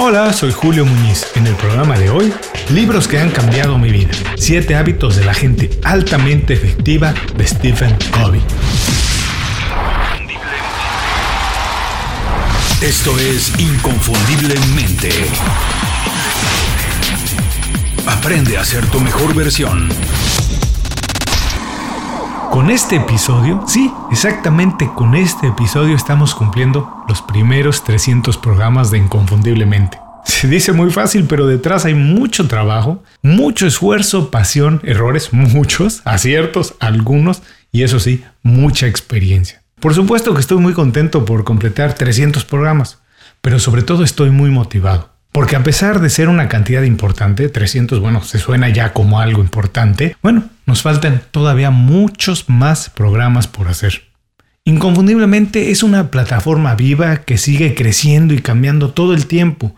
Hola, soy Julio Muñiz. En el programa de hoy, libros que han cambiado mi vida. Siete hábitos de la gente altamente efectiva de Stephen Covey. Esto es Inconfundiblemente. Aprende a ser tu mejor versión. Con este episodio, sí, exactamente con este episodio estamos cumpliendo los primeros 300 programas de Inconfundiblemente. Se dice muy fácil, pero detrás hay mucho trabajo, mucho esfuerzo, pasión, errores, muchos, aciertos, algunos, y eso sí, mucha experiencia. Por supuesto que estoy muy contento por completar 300 programas, pero sobre todo estoy muy motivado. Porque a pesar de ser una cantidad importante, 300, bueno, se suena ya como algo importante, bueno, nos faltan todavía muchos más programas por hacer. Inconfundiblemente es una plataforma viva que sigue creciendo y cambiando todo el tiempo,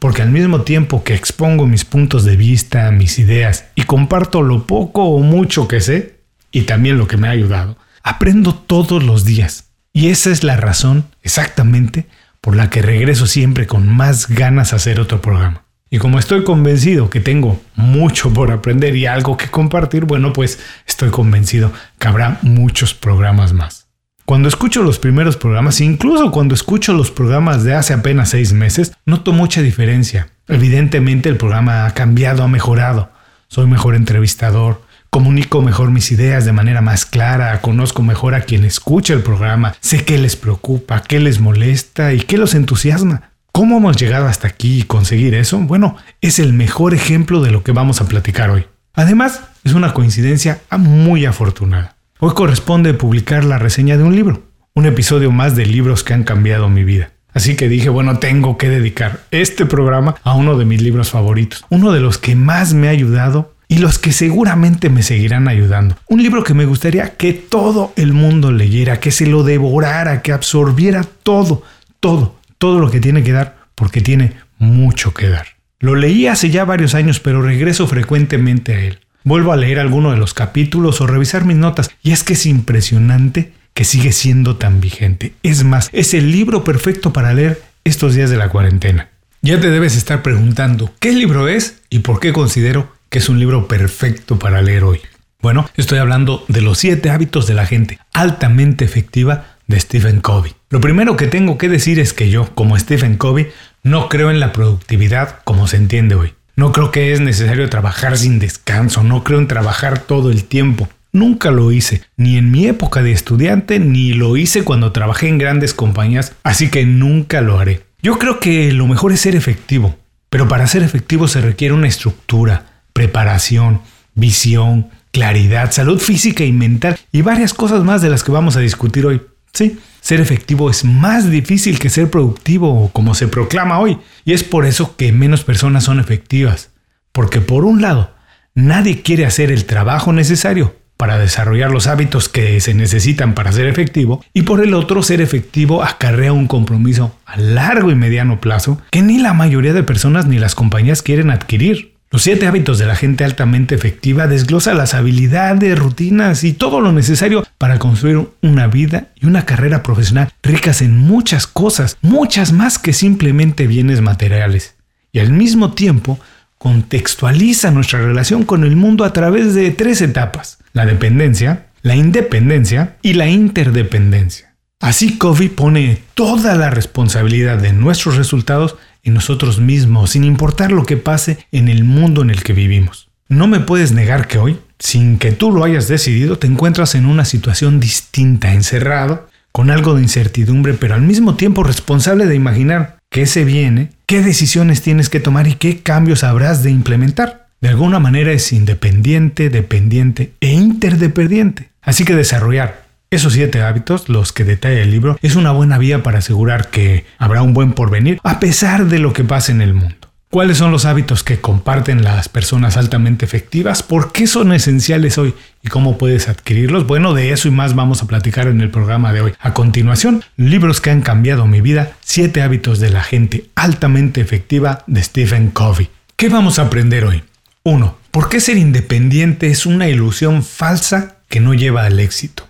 porque al mismo tiempo que expongo mis puntos de vista, mis ideas y comparto lo poco o mucho que sé, y también lo que me ha ayudado, aprendo todos los días. Y esa es la razón, exactamente, por la que regreso siempre con más ganas a hacer otro programa. Y como estoy convencido que tengo mucho por aprender y algo que compartir, bueno, pues estoy convencido que habrá muchos programas más. Cuando escucho los primeros programas, incluso cuando escucho los programas de hace apenas seis meses, noto mucha diferencia. Evidentemente el programa ha cambiado, ha mejorado. Soy mejor entrevistador, comunico mejor mis ideas de manera más clara, conozco mejor a quien escucha el programa, sé qué les preocupa, qué les molesta y qué los entusiasma. ¿Cómo hemos llegado hasta aquí y conseguir eso? Bueno, es el mejor ejemplo de lo que vamos a platicar hoy. Además, es una coincidencia muy afortunada. Hoy corresponde publicar la reseña de un libro, un episodio más de libros que han cambiado mi vida. Así que dije, bueno, tengo que dedicar este programa a uno de mis libros favoritos, uno de los que más me ha ayudado y los que seguramente me seguirán ayudando. Un libro que me gustaría que todo el mundo leyera, que se lo devorara, que absorbiera todo, todo, todo lo que tiene que dar, porque tiene mucho que dar. Lo leí hace ya varios años, pero regreso frecuentemente a él. Vuelvo a leer alguno de los capítulos o revisar mis notas, y es que es impresionante que sigue siendo tan vigente. Es más, es el libro perfecto para leer estos días de la cuarentena. Ya te debes estar preguntando qué libro es y por qué considero es un libro perfecto para leer hoy. Bueno, estoy hablando de los siete hábitos de la gente altamente efectiva de Stephen Covey. Lo primero que tengo que decir es que yo, como Stephen Covey, no creo en la productividad como se entiende hoy. No creo que es necesario trabajar sin descanso, no creo en trabajar todo el tiempo. Nunca lo hice, ni en mi época de estudiante, ni lo hice cuando trabajé en grandes compañías, así que nunca lo haré. Yo creo que lo mejor es ser efectivo, pero para ser efectivo se requiere una estructura, preparación, visión, claridad, salud física y mental y varias cosas más de las que vamos a discutir hoy. Sí, ser efectivo es más difícil que ser productivo, como se proclama hoy, y es por eso que menos personas son efectivas. Porque por un lado, nadie quiere hacer el trabajo necesario para desarrollar los hábitos que se necesitan para ser efectivo, y por el otro, ser efectivo acarrea un compromiso a largo y mediano plazo que ni la mayoría de personas ni las compañías quieren adquirir. Los siete hábitos de la gente altamente efectiva desglosa las habilidades, rutinas y todo lo necesario para construir una vida y una carrera profesional ricas en muchas cosas, muchas más que simplemente bienes materiales. Y al mismo tiempo contextualiza nuestra relación con el mundo a través de tres etapas, la dependencia, la independencia y la interdependencia. Así Covey pone toda la responsabilidad de nuestros resultados en nosotros mismos, sin importar lo que pase en el mundo en el que vivimos. No me puedes negar que hoy, sin que tú lo hayas decidido, te encuentras en una situación distinta, encerrado, con algo de incertidumbre, pero al mismo tiempo responsable de imaginar qué se viene, qué decisiones tienes que tomar y qué cambios habrás de implementar. De alguna manera es independiente, dependiente e interdependiente. Así que desarrollar esos siete hábitos, los que detalla el libro, es una buena vía para asegurar que habrá un buen porvenir a pesar de lo que pase en el mundo. ¿Cuáles son los hábitos que comparten las personas altamente efectivas? ¿Por qué son esenciales hoy? ¿Y cómo puedes adquirirlos? Bueno, de eso y más vamos a platicar en el programa de hoy. A continuación, libros que han cambiado mi vida, siete hábitos de la gente altamente efectiva de Stephen Covey. ¿Qué vamos a aprender hoy? 1. ¿Por qué ser independiente es una ilusión falsa que no lleva al éxito?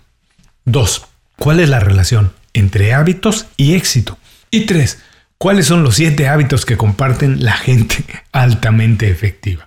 2. ¿Cuál es la relación entre hábitos y éxito? Y 3. ¿Cuáles son los 7 hábitos que comparten la gente altamente efectiva?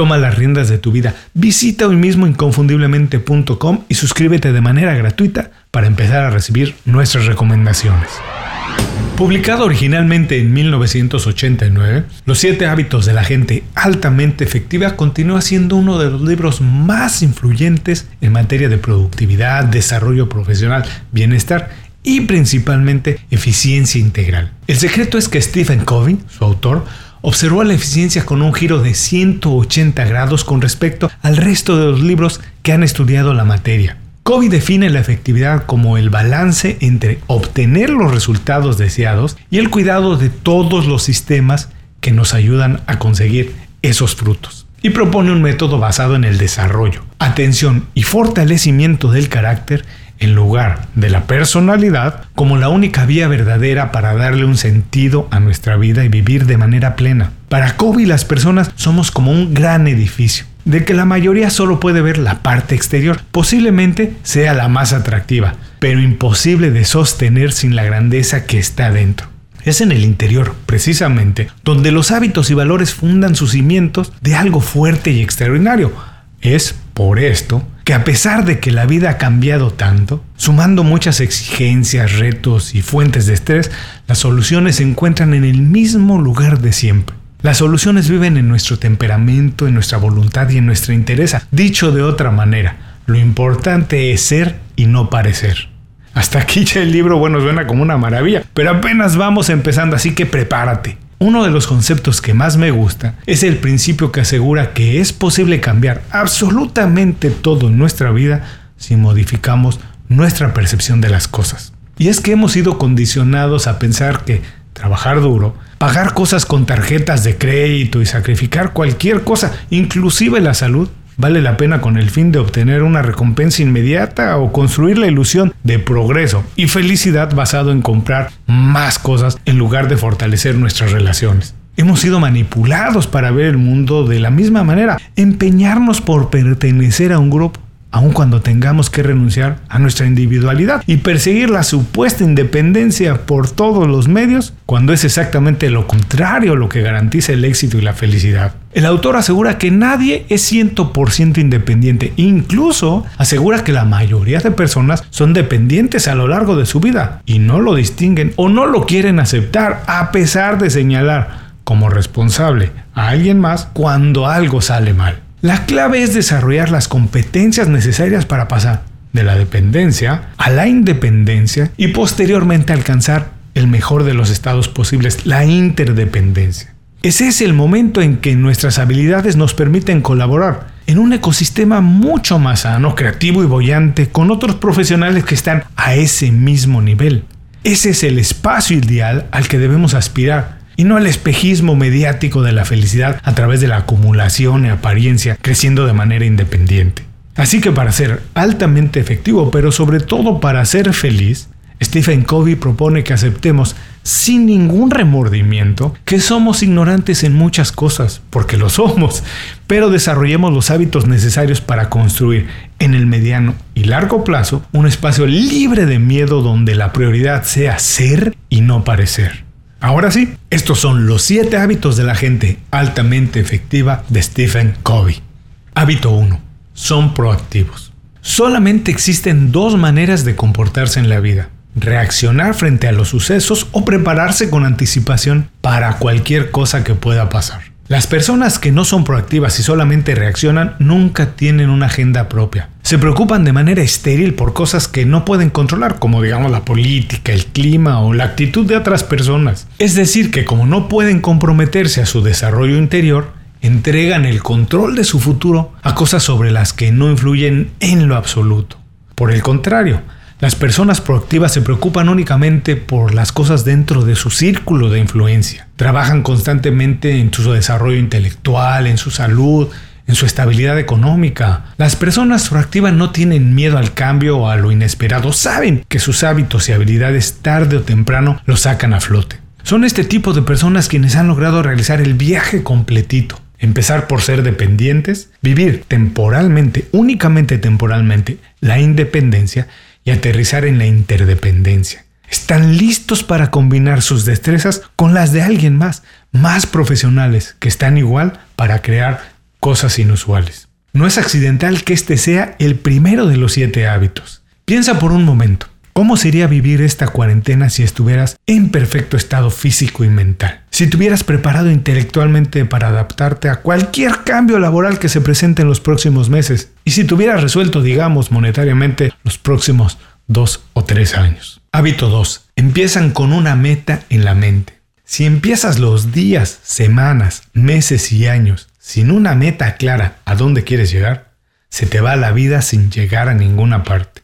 Toma las riendas de tu vida. Visita hoy mismo inconfundiblemente.com y suscríbete de manera gratuita para empezar a recibir nuestras recomendaciones. Publicado originalmente en 1989, Los siete hábitos de la gente altamente efectiva continúa siendo uno de los libros más influyentes en materia de productividad, desarrollo profesional, bienestar y principalmente eficiencia integral. El secreto es que Stephen Covey, su autor, observó la eficiencia con un giro de 180 grados con respecto al resto de los libros que han estudiado la materia. Covey define la efectividad como el balance entre obtener los resultados deseados y el cuidado de todos los sistemas que nos ayudan a conseguir esos frutos. Y propone un método basado en el desarrollo, atención y fortalecimiento del carácter en lugar de la personalidad como la única vía verdadera para darle un sentido a nuestra vida y vivir de manera plena. Para Kobe las personas somos como un gran edificio, de que la mayoría solo puede ver la parte exterior, posiblemente sea la más atractiva, pero imposible de sostener sin la grandeza que está dentro. Es en el interior, precisamente, donde los hábitos y valores fundan sus cimientos de algo fuerte y extraordinario. Es por esto que a pesar de que la vida ha cambiado tanto, sumando muchas exigencias, retos y fuentes de estrés, las soluciones se encuentran en el mismo lugar de siempre. Las soluciones viven en nuestro temperamento, en nuestra voluntad y en nuestra interés. Dicho de otra manera, lo importante es ser y no parecer. Hasta aquí ya el libro, bueno, suena como una maravilla, pero apenas vamos empezando, así que prepárate. Uno de los conceptos que más me gusta es el principio que asegura que es posible cambiar absolutamente todo en nuestra vida si modificamos nuestra percepción de las cosas. Y es que hemos sido condicionados a pensar que trabajar duro, pagar cosas con tarjetas de crédito y sacrificar cualquier cosa, inclusive la salud, vale la pena con el fin de obtener una recompensa inmediata o construir la ilusión de progreso y felicidad basado en comprar más cosas en lugar de fortalecer nuestras relaciones. Hemos sido manipulados para ver el mundo de la misma manera, empeñarnos por pertenecer a un grupo aun cuando tengamos que renunciar a nuestra individualidad y perseguir la supuesta independencia por todos los medios, cuando es exactamente lo contrario lo que garantiza el éxito y la felicidad. El autor asegura que nadie es 100% independiente, incluso asegura que la mayoría de personas son dependientes a lo largo de su vida y no lo distinguen o no lo quieren aceptar a pesar de señalar como responsable a alguien más cuando algo sale mal. La clave es desarrollar las competencias necesarias para pasar de la dependencia a la independencia y posteriormente alcanzar el mejor de los estados posibles, la interdependencia. Ese es el momento en que nuestras habilidades nos permiten colaborar en un ecosistema mucho más sano, creativo y bollante con otros profesionales que están a ese mismo nivel. Ese es el espacio ideal al que debemos aspirar y no al espejismo mediático de la felicidad a través de la acumulación y apariencia creciendo de manera independiente. Así que para ser altamente efectivo, pero sobre todo para ser feliz, Stephen Covey propone que aceptemos sin ningún remordimiento que somos ignorantes en muchas cosas, porque lo somos, pero desarrollemos los hábitos necesarios para construir en el mediano y largo plazo un espacio libre de miedo donde la prioridad sea ser y no parecer. Ahora sí, estos son los 7 hábitos de la gente altamente efectiva de Stephen Covey. Hábito 1. Son proactivos. Solamente existen dos maneras de comportarse en la vida. Reaccionar frente a los sucesos o prepararse con anticipación para cualquier cosa que pueda pasar. Las personas que no son proactivas y solamente reaccionan nunca tienen una agenda propia. Se preocupan de manera estéril por cosas que no pueden controlar, como digamos la política, el clima o la actitud de otras personas. Es decir, que como no pueden comprometerse a su desarrollo interior, entregan el control de su futuro a cosas sobre las que no influyen en lo absoluto. Por el contrario, Las personas proactivas se preocupan únicamente por las cosas dentro de su círculo de influencia. Trabajan constantemente en su desarrollo intelectual, en su salud, en su estabilidad económica. Las personas proactivas no tienen miedo al cambio o a lo inesperado, saben que sus hábitos y habilidades tarde o temprano los sacan a flote. Son este tipo de personas quienes han logrado realizar el viaje completito. Empezar por ser dependientes, vivir temporalmente, únicamente temporalmente, la independencia y aterrizar en la interdependencia. Están listos para combinar sus destrezas con las de alguien más, más profesionales, que están igual para crear cosas inusuales. No es accidental que este sea el primero de los siete hábitos. Piensa por un momento, ¿cómo sería vivir esta cuarentena si estuvieras en perfecto estado físico y mental? Si te hubieras preparado intelectualmente para adaptarte a cualquier cambio laboral que se presente en los próximos meses y si te hubieras resuelto, digamos, monetariamente los próximos dos o tres años. Hábito 2. Empiezan con una meta en la mente. Si empiezas los días, semanas, meses y años sin una meta clara a dónde quieres llegar, se te va la vida sin llegar a ninguna parte.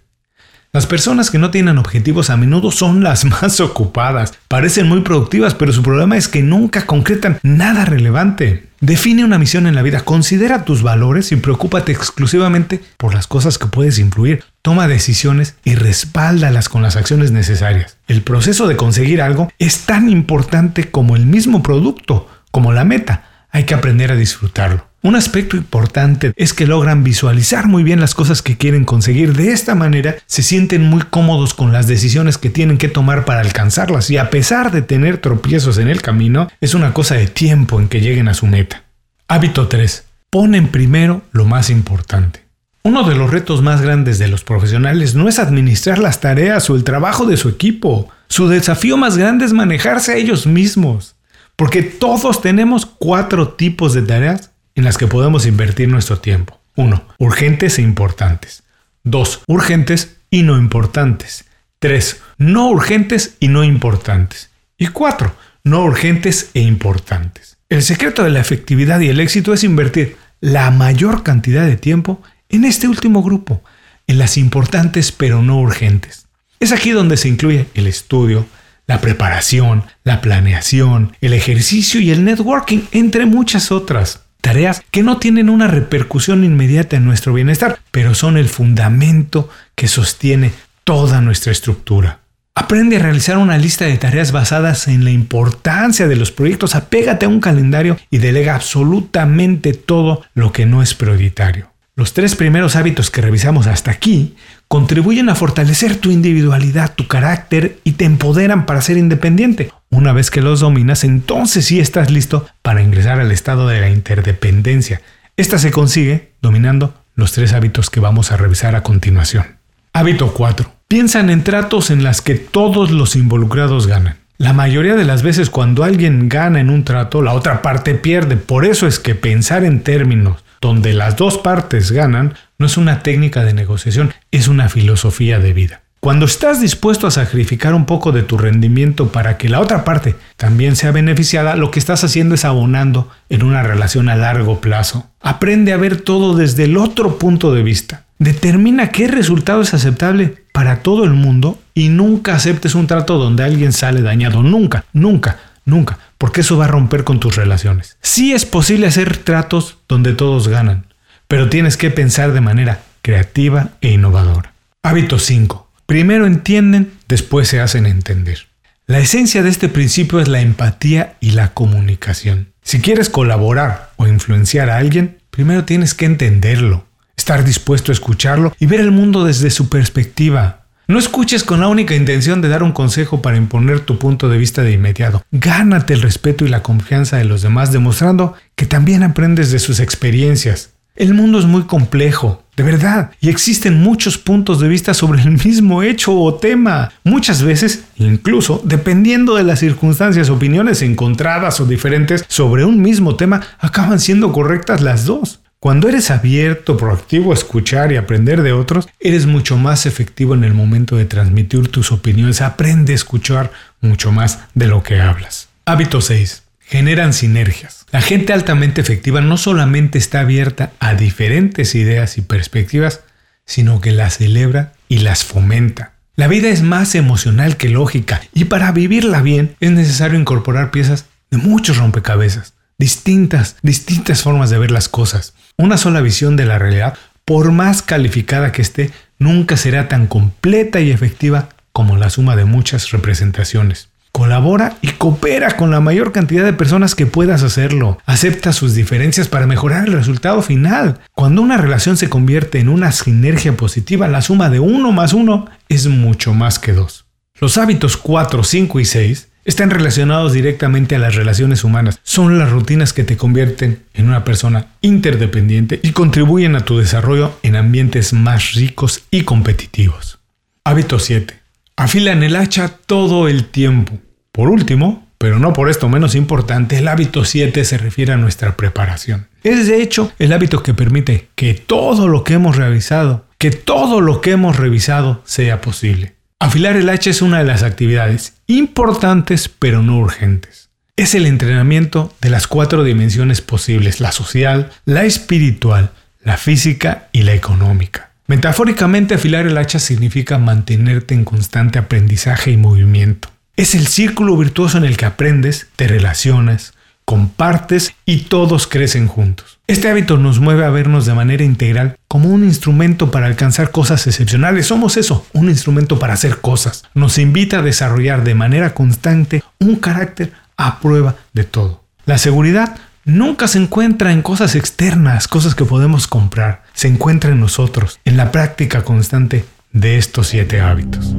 Las personas que no tienen objetivos a menudo son las más ocupadas. Parecen muy productivas, pero su problema es que nunca concretan nada relevante. Define una misión en la vida, considera tus valores y preocúpate exclusivamente por las cosas que puedes influir. Toma decisiones y respáldalas con las acciones necesarias. El proceso de conseguir algo es tan importante como el mismo producto, como la meta hay que aprender a disfrutarlo. Un aspecto importante es que logran visualizar muy bien las cosas que quieren conseguir. De esta manera se sienten muy cómodos con las decisiones que tienen que tomar para alcanzarlas y a pesar de tener tropiezos en el camino, es una cosa de tiempo en que lleguen a su meta. Hábito 3. Ponen primero lo más importante. Uno de los retos más grandes de los profesionales no es administrar las tareas o el trabajo de su equipo. Su desafío más grande es manejarse a ellos mismos. Porque todos tenemos cuatro tipos de tareas en las que podemos invertir nuestro tiempo. 1. Urgentes e importantes. 2. Urgentes y no importantes. 3. No urgentes y no importantes. Y 4. No urgentes e importantes. El secreto de la efectividad y el éxito es invertir la mayor cantidad de tiempo en este último grupo, en las importantes pero no urgentes. Es aquí donde se incluye el estudio, la preparación, la planeación, el ejercicio y el networking, entre muchas otras. Tareas que no tienen una repercusión inmediata en nuestro bienestar, pero son el fundamento que sostiene toda nuestra estructura. Aprende a realizar una lista de tareas basadas en la importancia de los proyectos, apégate a un calendario y delega absolutamente todo lo que no es prioritario. Los tres primeros hábitos que revisamos hasta aquí contribuyen a fortalecer tu individualidad, tu carácter y te empoderan para ser independiente. Una vez que los dominas, entonces sí estás listo para ingresar al estado de la interdependencia. Esta se consigue dominando los tres hábitos que vamos a revisar a continuación. Hábito 4. Piensan en tratos en las que todos los involucrados ganan. La mayoría de las veces cuando alguien gana en un trato, la otra parte pierde. Por eso es que pensar en términos donde las dos partes ganan, no es una técnica de negociación, es una filosofía de vida. Cuando estás dispuesto a sacrificar un poco de tu rendimiento para que la otra parte también sea beneficiada, lo que estás haciendo es abonando en una relación a largo plazo. Aprende a ver todo desde el otro punto de vista. Determina qué resultado es aceptable para todo el mundo y nunca aceptes un trato donde alguien sale dañado. Nunca, nunca, nunca porque eso va a romper con tus relaciones. Sí es posible hacer tratos donde todos ganan, pero tienes que pensar de manera creativa e innovadora. Hábito 5. Primero entienden, después se hacen entender. La esencia de este principio es la empatía y la comunicación. Si quieres colaborar o influenciar a alguien, primero tienes que entenderlo, estar dispuesto a escucharlo y ver el mundo desde su perspectiva. No escuches con la única intención de dar un consejo para imponer tu punto de vista de inmediato. Gánate el respeto y la confianza de los demás demostrando que también aprendes de sus experiencias. El mundo es muy complejo, de verdad, y existen muchos puntos de vista sobre el mismo hecho o tema. Muchas veces, incluso, dependiendo de las circunstancias, opiniones encontradas o diferentes sobre un mismo tema acaban siendo correctas las dos. Cuando eres abierto, proactivo a escuchar y aprender de otros, eres mucho más efectivo en el momento de transmitir tus opiniones. Aprende a escuchar mucho más de lo que hablas. Hábito 6. Generan sinergias. La gente altamente efectiva no solamente está abierta a diferentes ideas y perspectivas, sino que las celebra y las fomenta. La vida es más emocional que lógica y para vivirla bien es necesario incorporar piezas de muchos rompecabezas, distintas, distintas formas de ver las cosas. Una sola visión de la realidad, por más calificada que esté, nunca será tan completa y efectiva como la suma de muchas representaciones. Colabora y coopera con la mayor cantidad de personas que puedas hacerlo. Acepta sus diferencias para mejorar el resultado final. Cuando una relación se convierte en una sinergia positiva, la suma de uno más uno es mucho más que dos. Los hábitos 4, 5 y 6 están relacionados directamente a las relaciones humanas. Son las rutinas que te convierten en una persona interdependiente y contribuyen a tu desarrollo en ambientes más ricos y competitivos. Hábito 7. Afilan el hacha todo el tiempo. Por último, pero no por esto menos importante, el hábito 7 se refiere a nuestra preparación. Es de hecho el hábito que permite que todo lo que hemos realizado, que todo lo que hemos revisado sea posible. Afilar el hacha es una de las actividades importantes pero no urgentes. Es el entrenamiento de las cuatro dimensiones posibles, la social, la espiritual, la física y la económica. Metafóricamente afilar el hacha significa mantenerte en constante aprendizaje y movimiento. Es el círculo virtuoso en el que aprendes, te relacionas, compartes y todos crecen juntos. Este hábito nos mueve a vernos de manera integral como un instrumento para alcanzar cosas excepcionales. Somos eso, un instrumento para hacer cosas. Nos invita a desarrollar de manera constante un carácter a prueba de todo. La seguridad nunca se encuentra en cosas externas, cosas que podemos comprar. Se encuentra en nosotros, en la práctica constante de estos siete hábitos.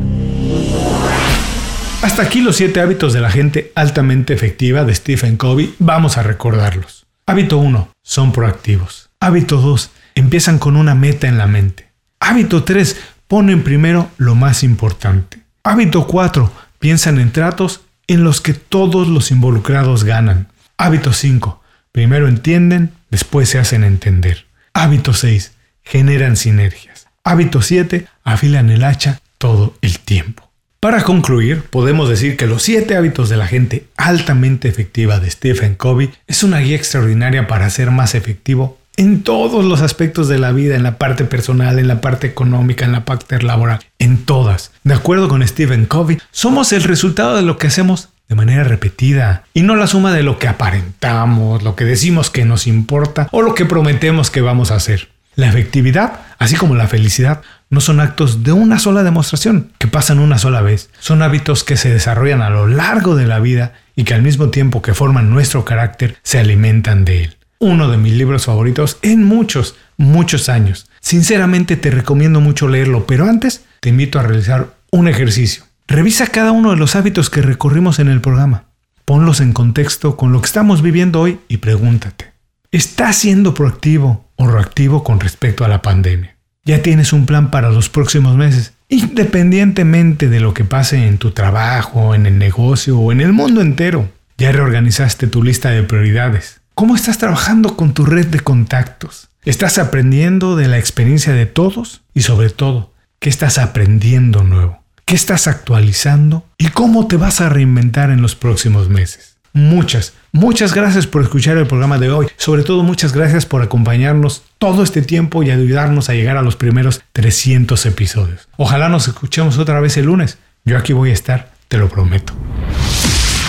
Hasta aquí los 7 hábitos de la gente altamente efectiva de Stephen Covey. Vamos a recordarlos. Hábito 1. Son proactivos. Hábito 2. Empiezan con una meta en la mente. Hábito 3. Ponen primero lo más importante. Hábito 4. Piensan en tratos en los que todos los involucrados ganan. Hábito 5. Primero entienden, después se hacen entender. Hábito 6. Generan sinergias. Hábito 7. Afilan el hacha todo el tiempo. Para concluir, podemos decir que Los 7 hábitos de la gente altamente efectiva de Stephen Covey es una guía extraordinaria para ser más efectivo en todos los aspectos de la vida, en la parte personal, en la parte económica, en la parte laboral, en todas. De acuerdo con Stephen Covey, somos el resultado de lo que hacemos de manera repetida y no la suma de lo que aparentamos, lo que decimos que nos importa o lo que prometemos que vamos a hacer. La efectividad, así como la felicidad, no son actos de una sola demostración, que pasan una sola vez. Son hábitos que se desarrollan a lo largo de la vida y que al mismo tiempo que forman nuestro carácter, se alimentan de él. Uno de mis libros favoritos en muchos, muchos años. Sinceramente te recomiendo mucho leerlo, pero antes te invito a realizar un ejercicio. Revisa cada uno de los hábitos que recorrimos en el programa. Ponlos en contexto con lo que estamos viviendo hoy y pregúntate, ¿estás siendo proactivo o reactivo con respecto a la pandemia. Ya tienes un plan para los próximos meses, independientemente de lo que pase en tu trabajo, en el negocio o en el mundo entero. Ya reorganizaste tu lista de prioridades. ¿Cómo estás trabajando con tu red de contactos? ¿Estás aprendiendo de la experiencia de todos? Y sobre todo, ¿qué estás aprendiendo nuevo? ¿Qué estás actualizando? ¿Y cómo te vas a reinventar en los próximos meses? Muchas, muchas gracias por escuchar el programa de hoy. Sobre todo muchas gracias por acompañarnos todo este tiempo y ayudarnos a llegar a los primeros 300 episodios. Ojalá nos escuchemos otra vez el lunes. Yo aquí voy a estar, te lo prometo.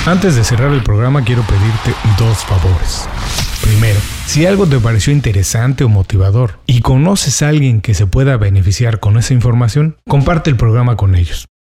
Antes de cerrar el programa quiero pedirte dos favores. Primero, si algo te pareció interesante o motivador y conoces a alguien que se pueda beneficiar con esa información, comparte el programa con ellos.